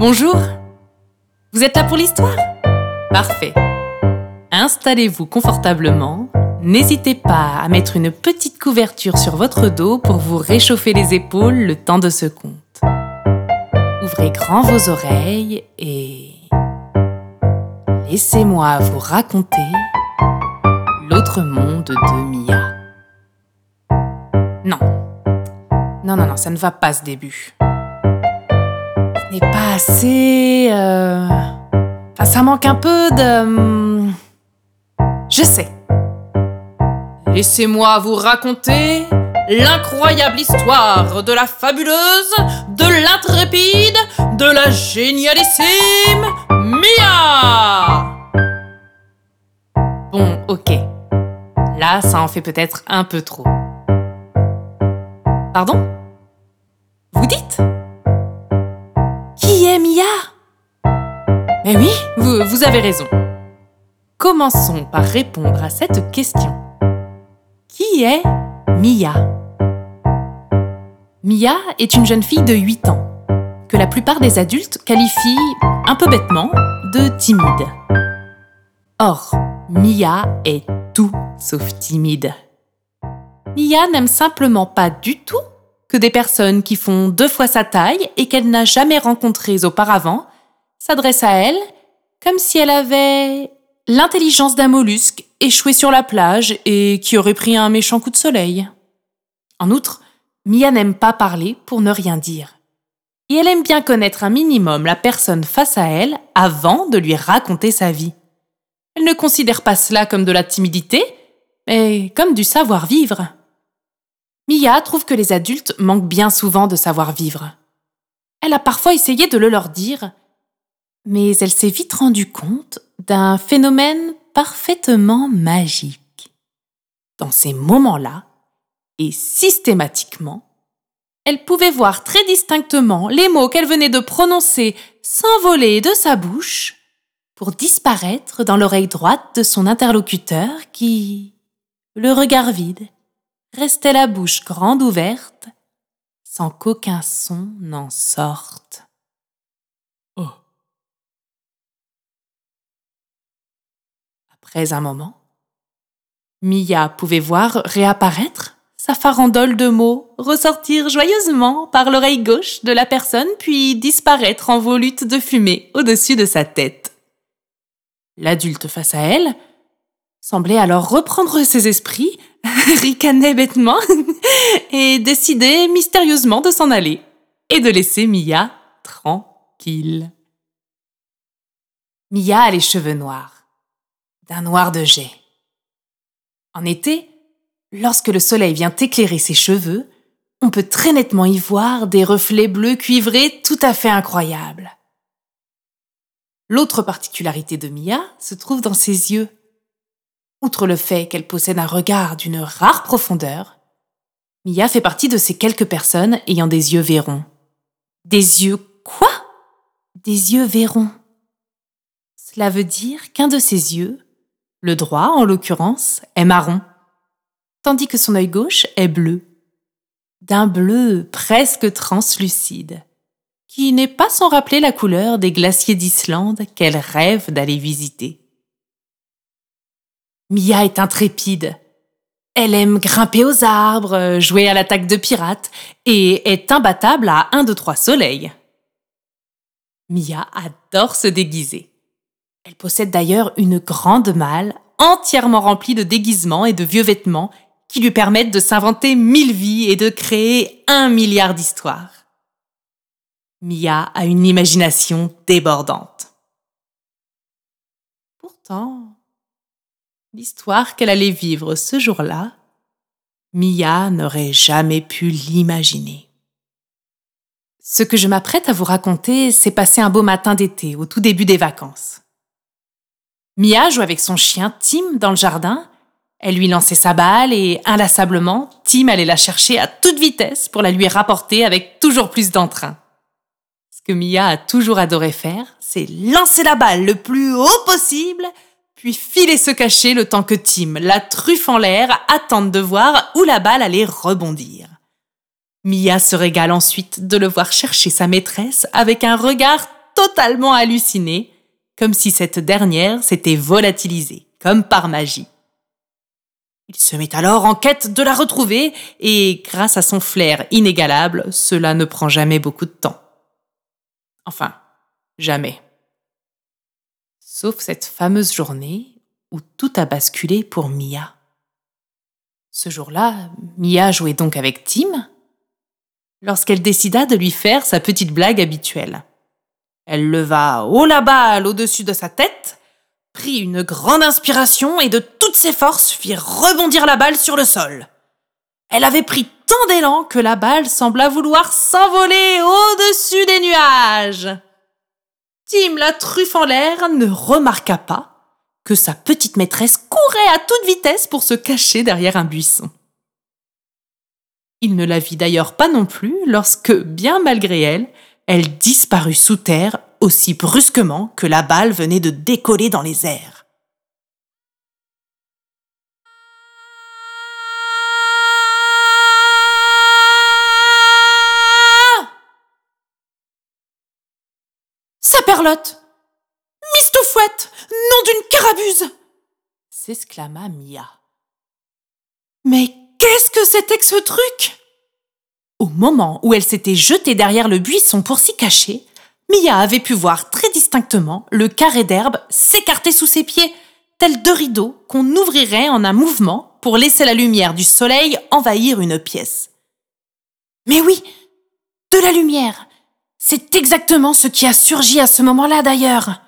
Bonjour Vous êtes là pour l'histoire? Parfait. Installez-vous confortablement. N'hésitez pas à mettre une petite couverture sur votre dos pour vous réchauffer les épaules le temps de ce conte. Ouvrez grand vos oreilles et... Laissez-moi vous raconter l'autre monde de Mia. Non. Non, non, non, ça ne va pas ce début. N'est pas assez... euh, Enfin, ça manque un peu de... hum, Je sais. Laissez-moi vous raconter l'incroyable histoire de la fabuleuse, de l'intrépide, de la génialissime Mia Bon, ok. Là, ça en fait peut-être un peu trop. Pardon? Vous dites? Mia Mais oui, vous, vous avez raison. Commençons par répondre à cette question. Qui est Mia? Mia est une jeune fille de 8 ans, que la plupart des adultes qualifient, un peu bêtement, de timide. Or, Mia est tout sauf timide. Mia n'aime simplement pas du tout que des personnes qui font deux fois sa taille et qu'elle n'a jamais rencontrées auparavant s'adressent à elle comme si elle avait l'intelligence d'un mollusque échoué sur la plage et qui aurait pris un méchant coup de soleil. En outre, Mia n'aime pas parler pour ne rien dire. Et elle aime bien connaître un minimum la personne face à elle avant de lui raconter sa vie. Elle ne considère pas cela comme de la timidité, mais comme du savoir-vivre. Mia trouve que les adultes manquent bien souvent de savoir-vivre. Elle a parfois essayé de le leur dire, mais elle s'est vite rendue compte d'un phénomène parfaitement magique. Dans ces moments-là, et systématiquement, elle pouvait voir très distinctement les mots qu'elle venait de prononcer s'envoler de sa bouche pour disparaître dans l'oreille droite de son interlocuteur qui, le regard vide, restait la bouche grande ouverte sans qu'aucun son n'en sorte. Oh. Après un moment, Mia pouvait voir réapparaître sa farandole de mots ressortir joyeusement par l'oreille gauche de la personne puis disparaître en volute de fumée au-dessus de sa tête. L'adulte face à elle semblait alors reprendre ses esprits, ricanait bêtement et décider mystérieusement de s'en aller et de laisser Mia tranquille. Mia a les cheveux noirs, d'un noir de jet. En été, lorsque le soleil vient éclairer ses cheveux, on peut très nettement y voir des reflets bleus cuivrés tout à fait incroyables. L'autre particularité de Mia se trouve dans ses yeux. Outre le fait qu'elle possède un regard d'une rare profondeur, Mia fait partie de ces quelques personnes ayant des yeux verrons. Des yeux quoi? Des yeux verrons. Cela veut dire qu'un de ses yeux, le droit en l'occurrence, est marron, tandis que son œil gauche est bleu, d'un bleu presque translucide, qui n'est pas sans rappeler la couleur des glaciers d'Islande qu'elle rêve d'aller visiter. Mia est intrépide. Elle aime grimper aux arbres, jouer à l'attaque de pirates et est imbattable à un de trois soleils. Mia adore se déguiser. Elle possède d'ailleurs une grande malle entièrement remplie de déguisements et de vieux vêtements qui lui permettent de s'inventer mille vies et de créer un milliard d'histoires. Mia a une imagination débordante. Pourtant, l'histoire qu'elle allait vivre ce jour-là, Mia n'aurait jamais pu l'imaginer. Ce que je m'apprête à vous raconter s'est passé un beau matin d'été, au tout début des vacances. Mia joue avec son chien Tim dans le jardin. Elle lui lançait sa balle et, inlassablement, Tim allait la chercher à toute vitesse pour la lui rapporter avec toujours plus d'entrain. Ce que Mia a toujours adoré faire, c'est lancer la balle le plus haut possible, puis filer se cacher le temps que Tim, la truffe en l'air, attende de voir où la balle allait rebondir. Mia se régale ensuite de le voir chercher sa maîtresse avec un regard totalement halluciné, comme si cette dernière s'était volatilisée, comme par magie. Il se met alors en quête de la retrouver, et grâce à son flair inégalable, cela ne prend jamais beaucoup de temps. Enfin, jamais. Sauf cette fameuse journée où tout a basculé pour Mia. Ce jour-là, Mia jouait donc avec Tim, lorsqu'elle décida de lui faire sa petite blague habituelle. Elle leva haut la balle au-dessus de sa tête, prit une grande inspiration et de toutes ses forces fit rebondir la balle sur le sol. Elle avait pris tant d'élan que la balle sembla vouloir s'envoler au-dessus des nuages. Tim, la truffe en l'air, ne remarqua pas que sa petite maîtresse courait à toute vitesse pour se cacher derrière un buisson. Il ne la vit d'ailleurs pas non plus lorsque, bien malgré elle, elle disparut sous terre aussi brusquement que la balle venait de décoller dans les airs. Saperlotte Mistoufouette Nom d'une carabuse s'exclama Mia. Mais Qu'est-ce que c'était que ce truc? Au moment où elle s'était jetée derrière le buisson pour s'y cacher, Mia avait pu voir très distinctement le carré d'herbe s'écarter sous ses pieds, tel deux rideaux qu'on ouvrirait en un mouvement pour laisser la lumière du soleil envahir une pièce. Mais oui, de la lumière. C'est exactement ce qui a surgi à ce moment-là d'ailleurs.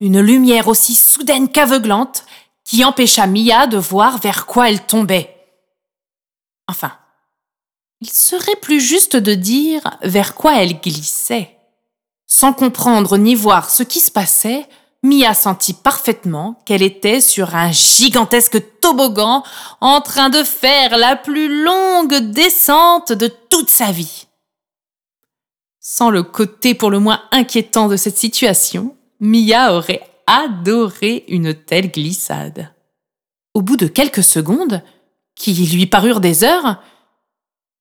Une lumière aussi soudaine qu'aveuglante qui empêcha Mia de voir vers quoi elle tombait. Enfin, il serait plus juste de dire vers quoi elle glissait. Sans comprendre ni voir ce qui se passait, Mia sentit parfaitement qu'elle était sur un gigantesque toboggan en train de faire la plus longue descente de toute sa vie. Sans le côté pour le moins inquiétant de cette situation, Mia aurait adoré une telle glissade. Au bout de quelques secondes, qui lui parurent des heures,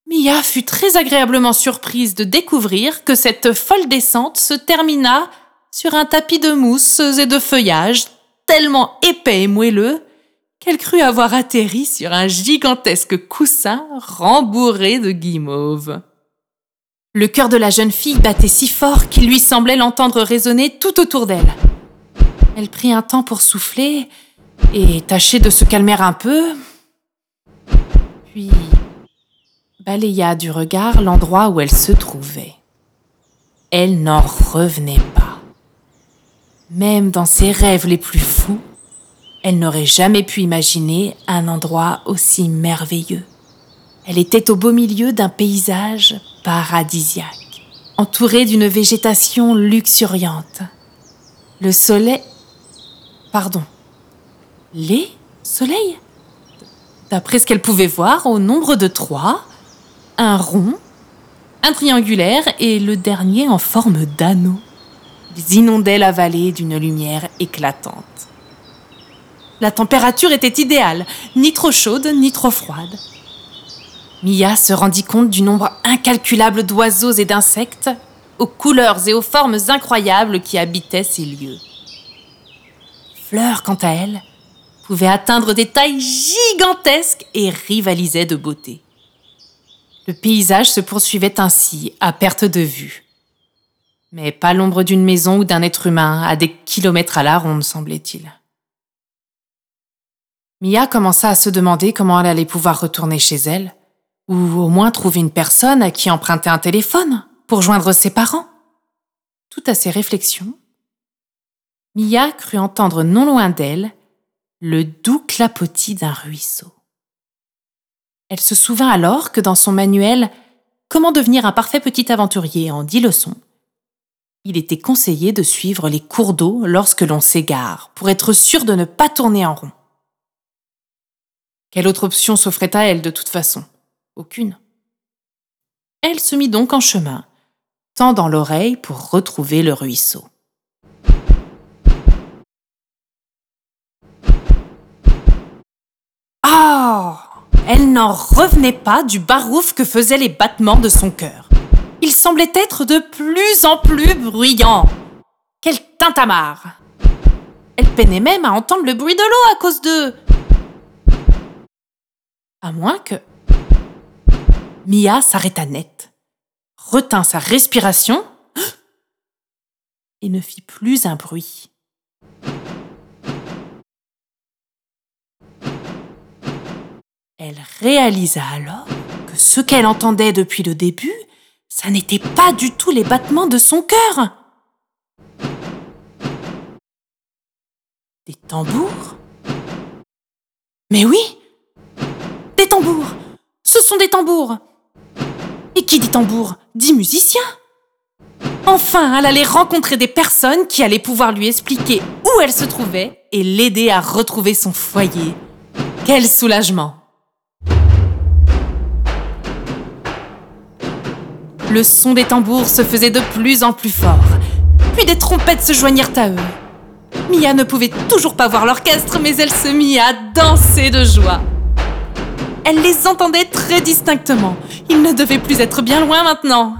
Mia fut très agréablement surprise de découvrir que cette folle descente se termina sur un tapis de mousse et de feuillage tellement épais et moelleux qu'elle crut avoir atterri sur un gigantesque coussin rembourré de guimauve. Le cœur de la jeune fille battait si fort qu'il lui semblait l'entendre résonner tout autour d'elle. Elle prit un temps pour souffler et tâcher de se calmer un peu, puis balaya du regard l'endroit où elle se trouvait. Elle n'en revenait pas. Même dans ses rêves les plus fous, elle n'aurait jamais pu imaginer un endroit aussi merveilleux. Elle était au beau milieu d'un paysage paradisiaque, entourée d'une végétation luxuriante. Le soleil... Pardon. Les soleils? D'après ce qu'elle pouvait voir, au nombre de trois, un rond, un triangulaire et le dernier en forme d'anneau. Ils inondaient la vallée d'une lumière éclatante. La température était idéale, ni trop chaude ni trop froide. Mia se rendit compte du nombre incalculable d'oiseaux et d'insectes, aux couleurs et aux formes incroyables qui habitaient ces lieux. Fleur, quant à elle, pouvait atteindre des tailles gigantesques et rivalisait de beauté. Le paysage se poursuivait ainsi, à perte de vue. Mais pas l'ombre d'une maison ou d'un être humain à des kilomètres à la ronde, semblait-il. Mia commença à se demander comment elle allait pouvoir retourner chez elle, ou au moins trouver une personne à qui emprunter un téléphone pour joindre ses parents. Tout à ces réflexions, Mia crut entendre non loin d'elle le doux clapotis d'un ruisseau. Elle se souvint alors que dans son manuel Comment devenir un parfait petit aventurier en dix leçons, il était conseillé de suivre les cours d'eau lorsque l'on s'égare pour être sûr de ne pas tourner en rond. Quelle autre option s'offrait à elle de toute façon? Aucune. Elle se mit donc en chemin, tendant l'oreille pour retrouver le ruisseau. Elle n'en revenait pas du barouf que faisaient les battements de son cœur. il semblait être de plus en plus bruyant. Quel tintamarre Elle peinait même à entendre le bruit de l'eau à cause d'eux. À moins que... Mia s'arrêta net, retint sa respiration et ne fit plus un bruit. Elle réalisa alors que ce qu'elle entendait depuis le début, ça n'était pas du tout les battements de son cœur. Des tambours? Mais oui Des tambours Ce sont des tambours Et qui dit tambour dit musicien Enfin, elle allait rencontrer des personnes qui allaient pouvoir lui expliquer où elle se trouvait et l'aider à retrouver son foyer. Quel soulagement Le son des tambours se faisait de plus en plus fort, puis des trompettes se joignirent à eux. Mia ne pouvait toujours pas voir l'orchestre, mais elle se mit à danser de joie. Elle les entendait très distinctement. Ils ne devaient plus être bien loin maintenant.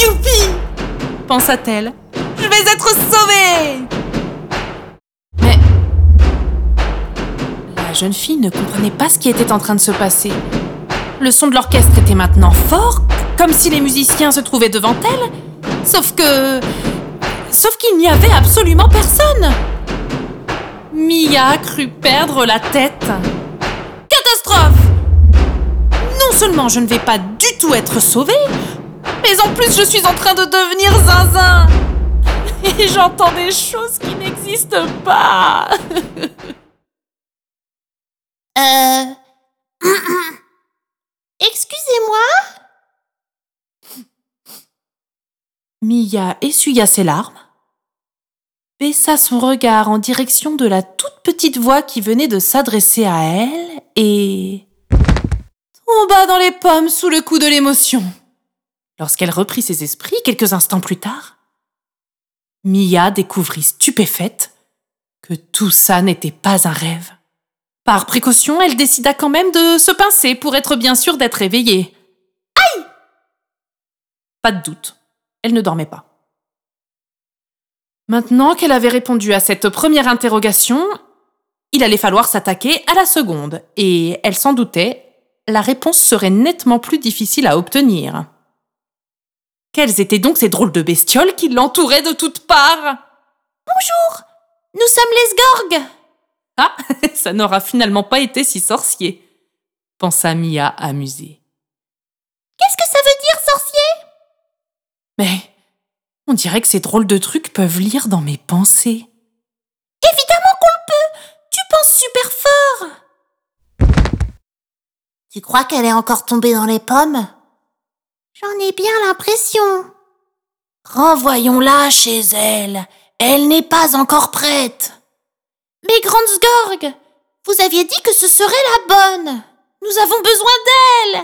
Youpi pensa-t-elle. Je vais être sauvée Mais la jeune fille ne comprenait pas ce qui était en train de se passer. Le son de l'orchestre était maintenant fort, comme si les musiciens se trouvaient devant elle. Sauf que... Sauf qu'il n'y avait absolument personne. Mia crut perdre la tête. Seulement je ne vais pas du tout être sauvée, mais en plus je suis en train de devenir zinzin. Et j'entends des choses qui n'existent pas. euh... Excusez-moi Mia essuya ses larmes, baissa son regard en direction de la toute petite voix qui venait de s'adresser à elle et tomba dans les pommes sous le coup de l'émotion. Lorsqu'elle reprit ses esprits quelques instants plus tard, Mia découvrit stupéfaite que tout ça n'était pas un rêve. Par précaution, elle décida quand même de se pincer pour être bien sûre d'être éveillée. Aïe Pas de doute, elle ne dormait pas. Maintenant qu'elle avait répondu à cette première interrogation, il allait falloir s'attaquer à la seconde, et elle s'en doutait, la réponse serait nettement plus difficile à obtenir. Quelles étaient donc ces drôles de bestioles qui l'entouraient de toutes parts? Bonjour Nous sommes les Sgorgs ah, ça n'aura finalement pas été si sorcier, pensa Mia amusée. Qu'est-ce que ça veut dire, sorcier? Mais on dirait que ces drôles de trucs peuvent lire dans mes pensées. Évidemment qu'on le peut Tu penses super fort Tu crois qu'elle est encore tombée dans les pommes? J'en ai bien l'impression. Renvoyons-la chez elle. Elle n'est pas encore prête. Mais grande Sgorg, vous aviez dit que ce serait la bonne. Nous avons besoin d'elle.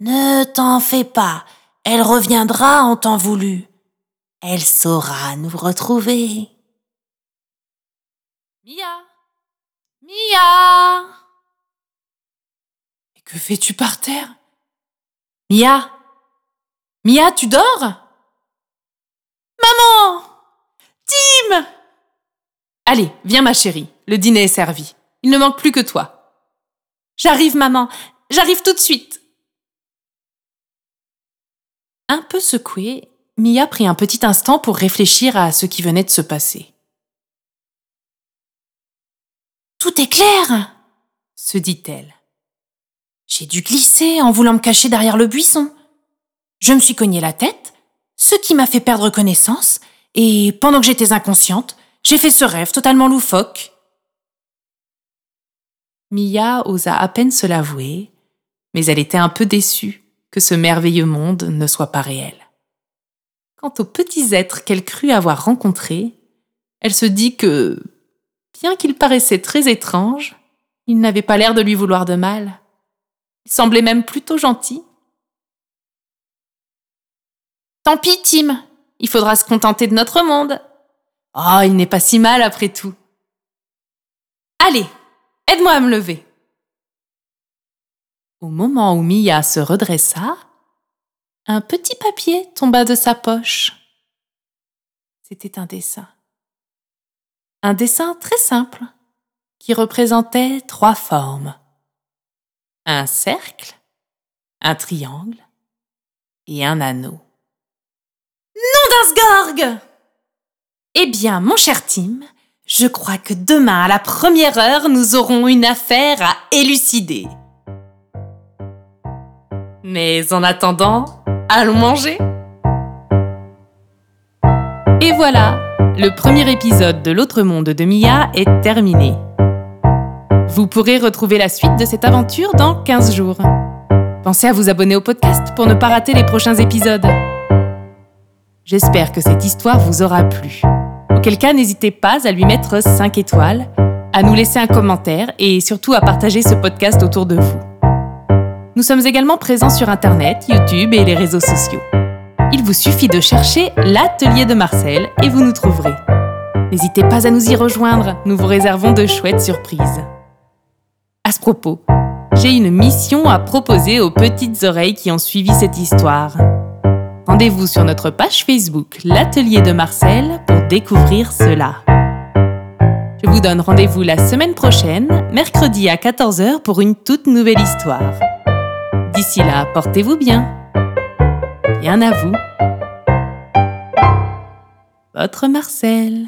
Ne t'en fais pas, elle reviendra en temps voulu. Elle saura nous retrouver. Mia Mia que fais-tu par terre? Mia Mia, tu dors? Maman Tim Allez, viens ma chérie, le dîner est servi. Il ne manque plus que toi. J'arrive, maman, j'arrive tout de suite. Un peu secouée, Mia prit un petit instant pour réfléchir à ce qui venait de se passer. Tout est clair, se dit-elle. J'ai dû glisser en voulant me cacher derrière le buisson. Je me suis cogné la tête, ce qui m'a fait perdre connaissance, et pendant que j'étais inconsciente, j'ai fait ce rêve totalement loufoque. Mia osa à peine se l'avouer, mais elle était un peu déçue que ce merveilleux monde ne soit pas réel. Quant aux petits êtres qu'elle crut avoir rencontrés, elle se dit que, bien qu'il paraissait très étrange, il n'avait pas l'air de lui vouloir de mal. Il semblait même plutôt gentil. Tant pis, Tim, il faudra se contenter de notre monde. Oh, il n'est pas si mal après tout. Allez, aide-moi à me lever. Au moment où Mia se redressa, un petit papier tomba de sa poche. C'était un dessin. Un dessin très simple qui représentait trois formes. Un cercle, un triangle et un anneau. Nom d'un Eh bien, mon cher Tim, je crois que demain à la première heure, nous aurons une affaire à élucider. Mais en attendant, allons manger. Et voilà, le premier épisode de L'autre monde de Mia est terminé. Vous pourrez retrouver la suite de cette aventure dans 15 jours. Pensez à vous abonner au podcast pour ne pas rater les prochains épisodes. J'espère que cette histoire vous aura plu. Auquel cas, n'hésitez pas à lui mettre 5 étoiles, à nous laisser un commentaire et surtout à partager ce podcast autour de vous. Nous sommes également présents sur Internet, YouTube et les réseaux sociaux. Il vous suffit de chercher l'atelier de Marcel et vous nous trouverez. N'hésitez pas à nous y rejoindre, nous vous réservons de chouettes surprises. J'ai une mission à proposer aux petites oreilles qui ont suivi cette histoire. Rendez-vous sur notre page Facebook L'atelier de Marcel pour découvrir cela. Je vous donne rendez-vous la semaine prochaine, mercredi à 14h pour une toute nouvelle histoire. D'ici là, portez-vous bien. Bien à vous. Votre Marcel.